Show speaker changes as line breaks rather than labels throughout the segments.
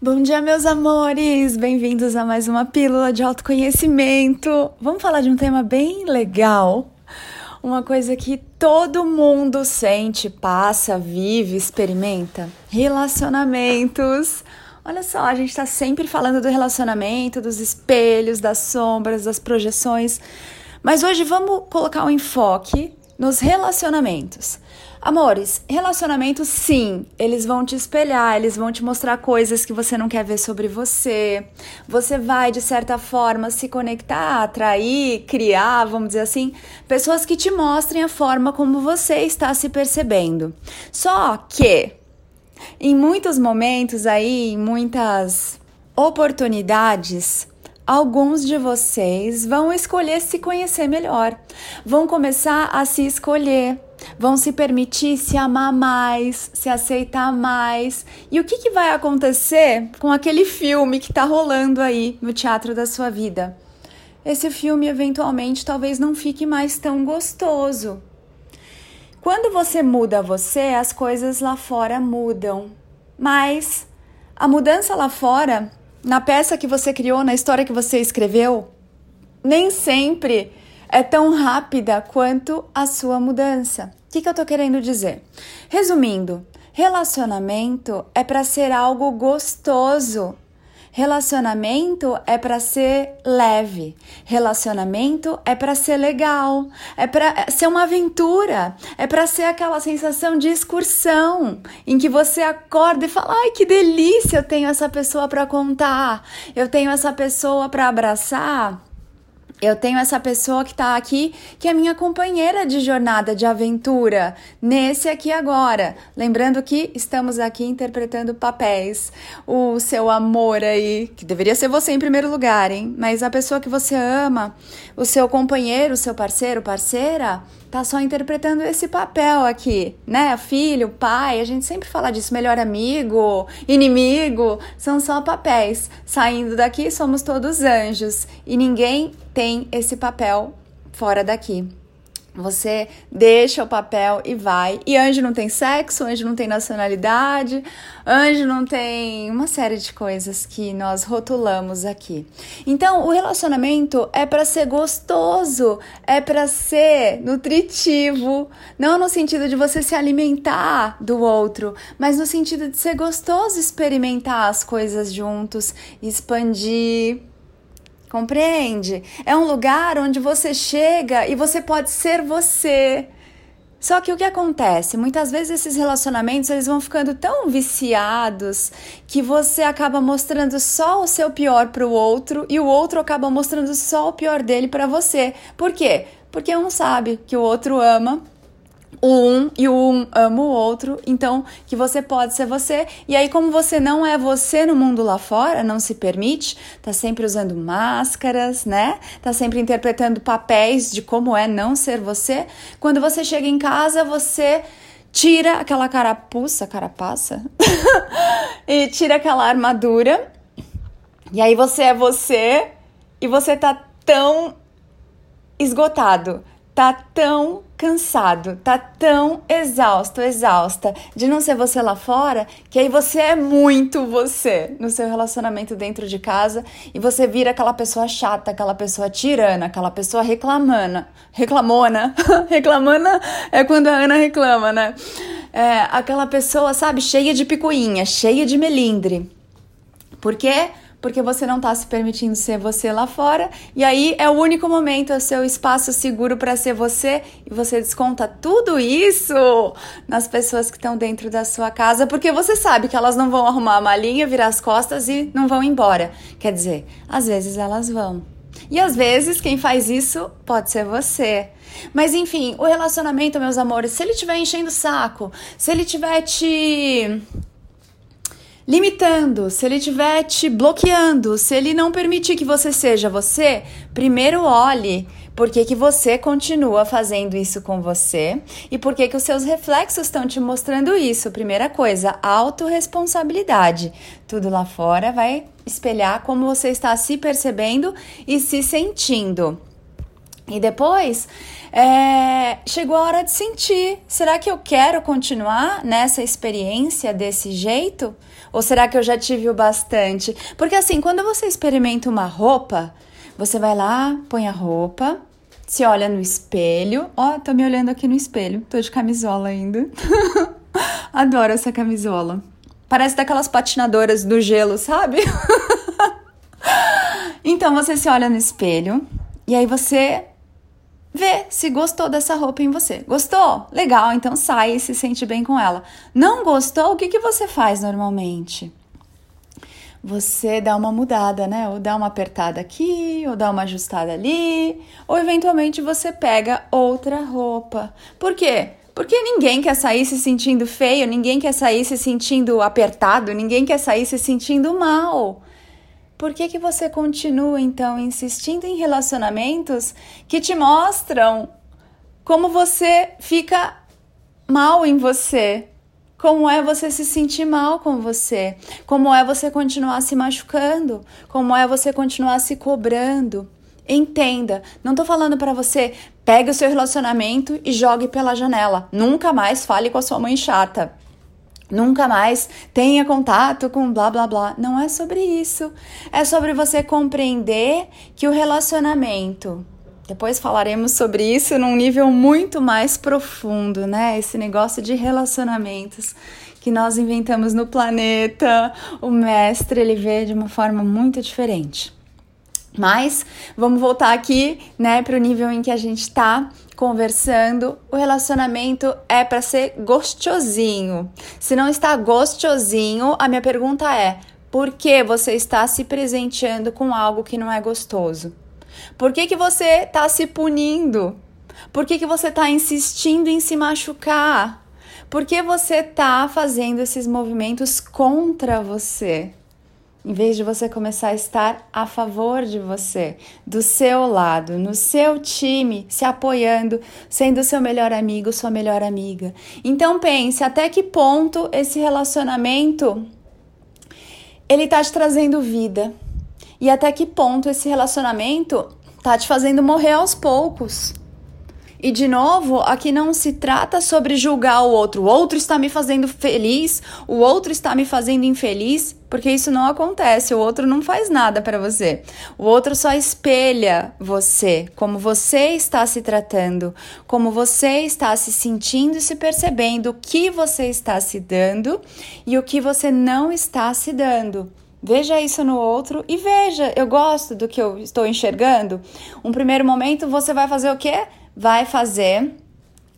Bom dia, meus amores! Bem-vindos a mais uma pílula de autoconhecimento. Vamos falar de um tema bem legal, uma coisa que todo mundo sente, passa, vive, experimenta: relacionamentos. Olha só, a gente está sempre falando do relacionamento, dos espelhos, das sombras, das projeções, mas hoje vamos colocar um enfoque nos relacionamentos. Amores, relacionamentos sim, eles vão te espelhar, eles vão te mostrar coisas que você não quer ver sobre você. Você vai, de certa forma, se conectar, atrair, criar, vamos dizer assim, pessoas que te mostrem a forma como você está se percebendo. Só que, em muitos momentos aí, em muitas oportunidades, alguns de vocês vão escolher se conhecer melhor, vão começar a se escolher vão se permitir se amar mais, se aceitar mais. E o que, que vai acontecer com aquele filme que está rolando aí no teatro da sua vida? Esse filme eventualmente talvez não fique mais tão gostoso. Quando você muda você, as coisas lá fora mudam. Mas a mudança lá fora, na peça que você criou, na história que você escreveu, nem sempre é tão rápida quanto a sua mudança. O que, que eu tô querendo dizer? Resumindo, relacionamento é para ser algo gostoso. Relacionamento é para ser leve. Relacionamento é para ser legal. É para ser uma aventura. É para ser aquela sensação de excursão em que você acorda e fala: "Ai, que delícia, eu tenho essa pessoa para contar. Eu tenho essa pessoa para abraçar." Eu tenho essa pessoa que está aqui, que é minha companheira de jornada, de aventura, nesse aqui agora. Lembrando que estamos aqui interpretando papéis. O seu amor aí, que deveria ser você em primeiro lugar, hein? Mas a pessoa que você ama, o seu companheiro, o seu parceiro, parceira, tá só interpretando esse papel aqui, né? Filho, pai, a gente sempre fala disso, melhor amigo, inimigo, são só papéis. Saindo daqui somos todos anjos e ninguém tem esse papel fora daqui. Você deixa o papel e vai. E anjo não tem sexo, anjo não tem nacionalidade, anjo não tem uma série de coisas que nós rotulamos aqui. Então, o relacionamento é para ser gostoso, é para ser nutritivo, não no sentido de você se alimentar do outro, mas no sentido de ser gostoso experimentar as coisas juntos, expandir Compreende? É um lugar onde você chega e você pode ser você. Só que o que acontece? Muitas vezes esses relacionamentos eles vão ficando tão viciados que você acaba mostrando só o seu pior para o outro e o outro acaba mostrando só o pior dele para você. Por quê? Porque um sabe que o outro ama um e o um ama o outro, então que você pode ser você. E aí, como você não é você no mundo lá fora, não se permite, tá sempre usando máscaras, né? Tá sempre interpretando papéis de como é não ser você. Quando você chega em casa, você tira aquela carapuça, carapaça, e tira aquela armadura. E aí você é você e você tá tão esgotado, tá tão cansado, tá tão exausto, exausta de não ser você lá fora, que aí você é muito você no seu relacionamento dentro de casa e você vira aquela pessoa chata, aquela pessoa tirana, aquela pessoa reclamana, reclamona, reclamana é quando a Ana reclama, né? É, aquela pessoa, sabe, cheia de picuinha, cheia de melindre. Por quê? Porque você não está se permitindo ser você lá fora. E aí é o único momento, é o seu espaço seguro para ser você. E você desconta tudo isso nas pessoas que estão dentro da sua casa, porque você sabe que elas não vão arrumar a malinha, virar as costas e não vão embora. Quer dizer, às vezes elas vão. E às vezes quem faz isso pode ser você. Mas enfim, o relacionamento, meus amores, se ele estiver enchendo o saco, se ele estiver te limitando, se ele estiver te bloqueando, se ele não permitir que você seja você, primeiro olhe por que, que você continua fazendo isso com você e por que, que os seus reflexos estão te mostrando isso. Primeira coisa, autorresponsabilidade. Tudo lá fora vai espelhar como você está se percebendo e se sentindo. E depois, é, chegou a hora de sentir. Será que eu quero continuar nessa experiência desse jeito? Ou será que eu já tive o bastante? Porque assim, quando você experimenta uma roupa, você vai lá, põe a roupa, se olha no espelho. Ó, oh, tô me olhando aqui no espelho. Tô de camisola ainda. Adoro essa camisola. Parece daquelas patinadoras do gelo, sabe? então você se olha no espelho e aí você vê se gostou dessa roupa em você. Gostou? Legal, então sai e se sente bem com ela. Não gostou? O que, que você faz normalmente? Você dá uma mudada, né? Ou dá uma apertada aqui, ou dá uma ajustada ali, ou eventualmente você pega outra roupa. Por quê? Porque ninguém quer sair se sentindo feio, ninguém quer sair se sentindo apertado, ninguém quer sair se sentindo mal. Por que, que você continua então insistindo em relacionamentos que te mostram como você fica mal em você? Como é você se sentir mal com você? Como é você continuar se machucando? Como é você continuar se cobrando? Entenda, não tô falando para você pegue o seu relacionamento e jogue pela janela. Nunca mais fale com a sua mãe chata. Nunca mais tenha contato com blá blá blá. Não é sobre isso. É sobre você compreender que o relacionamento. Depois falaremos sobre isso num nível muito mais profundo, né? Esse negócio de relacionamentos que nós inventamos no planeta. O mestre ele vê de uma forma muito diferente. Mas vamos voltar aqui, né, para o nível em que a gente está conversando. O relacionamento é para ser gostosinho. Se não está gostosinho, a minha pergunta é: por que você está se presenteando com algo que não é gostoso? Por que, que você está se punindo? Por que, que você está insistindo em se machucar? Por que você está fazendo esses movimentos contra você? Em vez de você começar a estar a favor de você, do seu lado, no seu time, se apoiando, sendo seu melhor amigo, sua melhor amiga. Então pense até que ponto esse relacionamento ele tá te trazendo vida e até que ponto esse relacionamento tá te fazendo morrer aos poucos. E de novo, aqui não se trata sobre julgar o outro. O outro está me fazendo feliz, o outro está me fazendo infeliz, porque isso não acontece. O outro não faz nada para você. O outro só espelha você, como você está se tratando, como você está se sentindo e se percebendo, o que você está se dando e o que você não está se dando. Veja isso no outro e veja, eu gosto do que eu estou enxergando. Um primeiro momento você vai fazer o quê? Vai fazer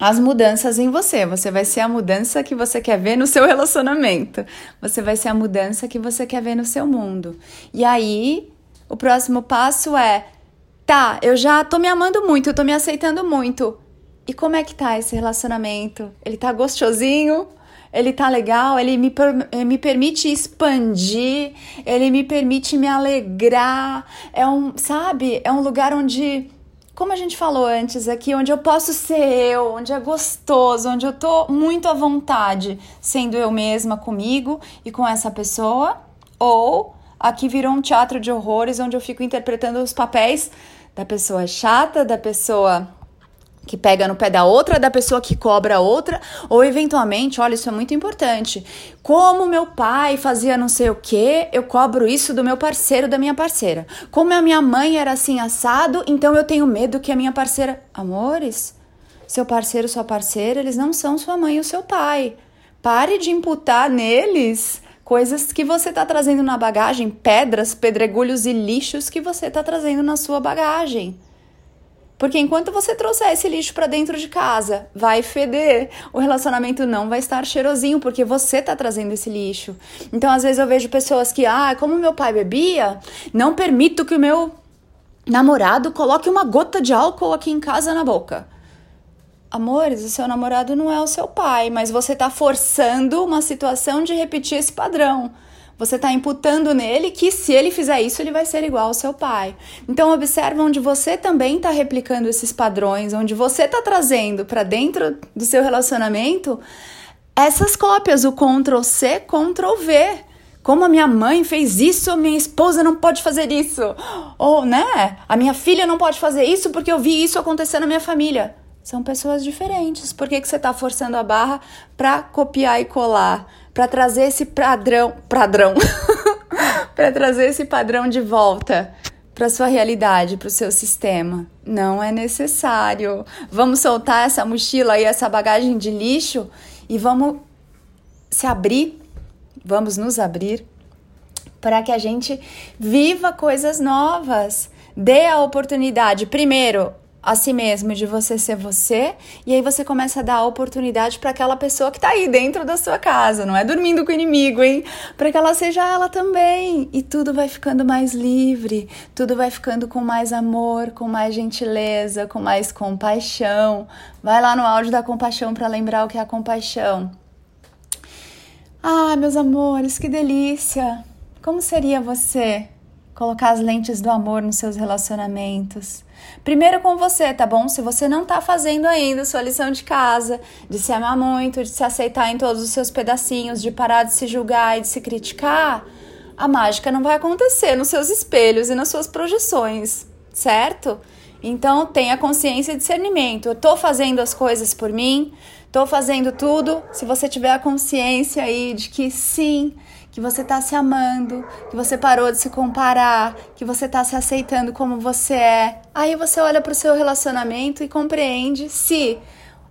as mudanças em você. Você vai ser a mudança que você quer ver no seu relacionamento. Você vai ser a mudança que você quer ver no seu mundo. E aí, o próximo passo é: tá, eu já tô me amando muito, eu tô me aceitando muito. E como é que tá esse relacionamento? Ele tá gostosinho? Ele tá legal? Ele me, me permite expandir? Ele me permite me alegrar? É um, sabe? É um lugar onde como a gente falou antes aqui, onde eu posso ser eu, onde é gostoso, onde eu tô muito à vontade sendo eu mesma comigo e com essa pessoa, ou aqui virou um teatro de horrores onde eu fico interpretando os papéis da pessoa chata, da pessoa que pega no pé da outra, da pessoa que cobra outra, ou eventualmente, olha, isso é muito importante. Como meu pai fazia não sei o que, eu cobro isso do meu parceiro, da minha parceira. Como a minha mãe era assim assado, então eu tenho medo que a minha parceira. Amores, seu parceiro, sua parceira, eles não são sua mãe ou seu pai. Pare de imputar neles coisas que você está trazendo na bagagem, pedras, pedregulhos e lixos que você está trazendo na sua bagagem. Porque enquanto você trouxer esse lixo para dentro de casa, vai feder. O relacionamento não vai estar cheirosinho porque você tá trazendo esse lixo. Então, às vezes eu vejo pessoas que, ah, como meu pai bebia, não permito que o meu namorado coloque uma gota de álcool aqui em casa na boca. Amores, o seu namorado não é o seu pai, mas você tá forçando uma situação de repetir esse padrão. Você está imputando nele que se ele fizer isso, ele vai ser igual ao seu pai. Então observa onde você também está replicando esses padrões, onde você está trazendo para dentro do seu relacionamento essas cópias, o Ctrl C, Ctrl V. Como a minha mãe fez isso, minha esposa não pode fazer isso. Ou, né? A minha filha não pode fazer isso porque eu vi isso acontecer na minha família. São pessoas diferentes. Por que, que você está forçando a barra para copiar e colar? Para trazer esse padrão. Padrão. para trazer esse padrão de volta para sua realidade, para o seu sistema. Não é necessário. Vamos soltar essa mochila e essa bagagem de lixo e vamos se abrir, vamos nos abrir para que a gente viva coisas novas. Dê a oportunidade, primeiro, a si mesmo de você ser você, e aí você começa a dar oportunidade para aquela pessoa que está aí dentro da sua casa, não é dormindo com o inimigo, hein? Para que ela seja ela também. E tudo vai ficando mais livre, tudo vai ficando com mais amor, com mais gentileza, com mais compaixão. Vai lá no áudio da compaixão para lembrar o que é a compaixão. Ah, meus amores, que delícia! Como seria você colocar as lentes do amor nos seus relacionamentos? Primeiro com você, tá bom? Se você não tá fazendo ainda sua lição de casa, de se amar muito, de se aceitar em todos os seus pedacinhos, de parar de se julgar e de se criticar, a mágica não vai acontecer nos seus espelhos e nas suas projeções, certo? Então tenha consciência e discernimento. Eu tô fazendo as coisas por mim, tô fazendo tudo. Se você tiver a consciência aí de que sim, que você está se amando, que você parou de se comparar, que você está se aceitando como você é. Aí você olha para o seu relacionamento e compreende se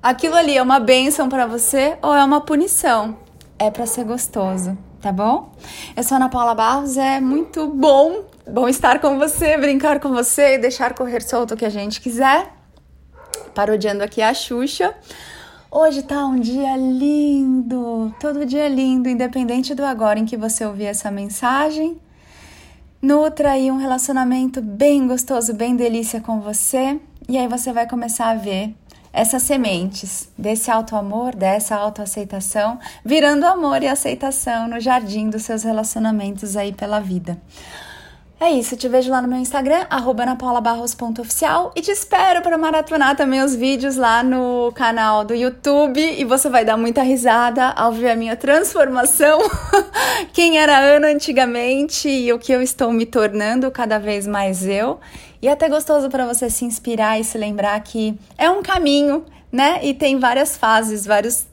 aquilo ali é uma bênção para você ou é uma punição. É para ser gostoso, tá bom? Eu sou Ana Paula Barros, é muito bom, bom estar com você, brincar com você e deixar correr solto o que a gente quiser. Parodiando aqui a Xuxa. Hoje tá um dia lindo, todo dia lindo, independente do agora em que você ouvir essa mensagem. Nutra aí um relacionamento bem gostoso, bem delícia com você, e aí você vai começar a ver essas sementes desse alto amor, dessa autoaceitação, virando amor e aceitação no jardim dos seus relacionamentos aí pela vida. É isso, te vejo lá no meu Instagram, anapaulabarros.oficial e te espero para maratonar também os vídeos lá no canal do YouTube e você vai dar muita risada ao ver a minha transformação, quem era Ana antigamente e o que eu estou me tornando cada vez mais eu. E é até gostoso para você se inspirar e se lembrar que é um caminho, né? E tem várias fases, vários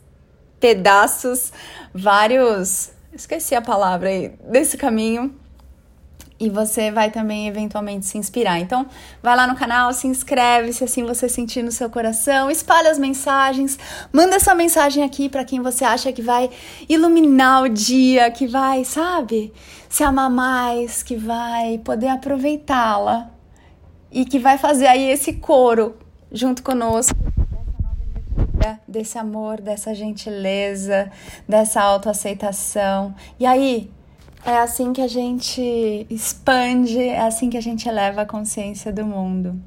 pedaços, vários. Esqueci a palavra aí, desse caminho e você vai também eventualmente se inspirar. Então, vai lá no canal, se inscreve, se assim você sentir no seu coração, espalha as mensagens, manda essa mensagem aqui para quem você acha que vai iluminar o dia, que vai, sabe, se amar mais, que vai poder aproveitá-la e que vai fazer aí esse coro junto conosco desse amor, dessa gentileza, dessa autoaceitação. E aí, é assim que a gente expande, é assim que a gente eleva a consciência do mundo.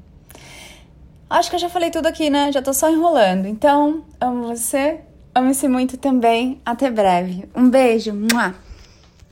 Acho que eu já falei tudo aqui, né? Já tô só enrolando. Então, amo você, ame-se muito também. Até breve. Um beijo. Mua.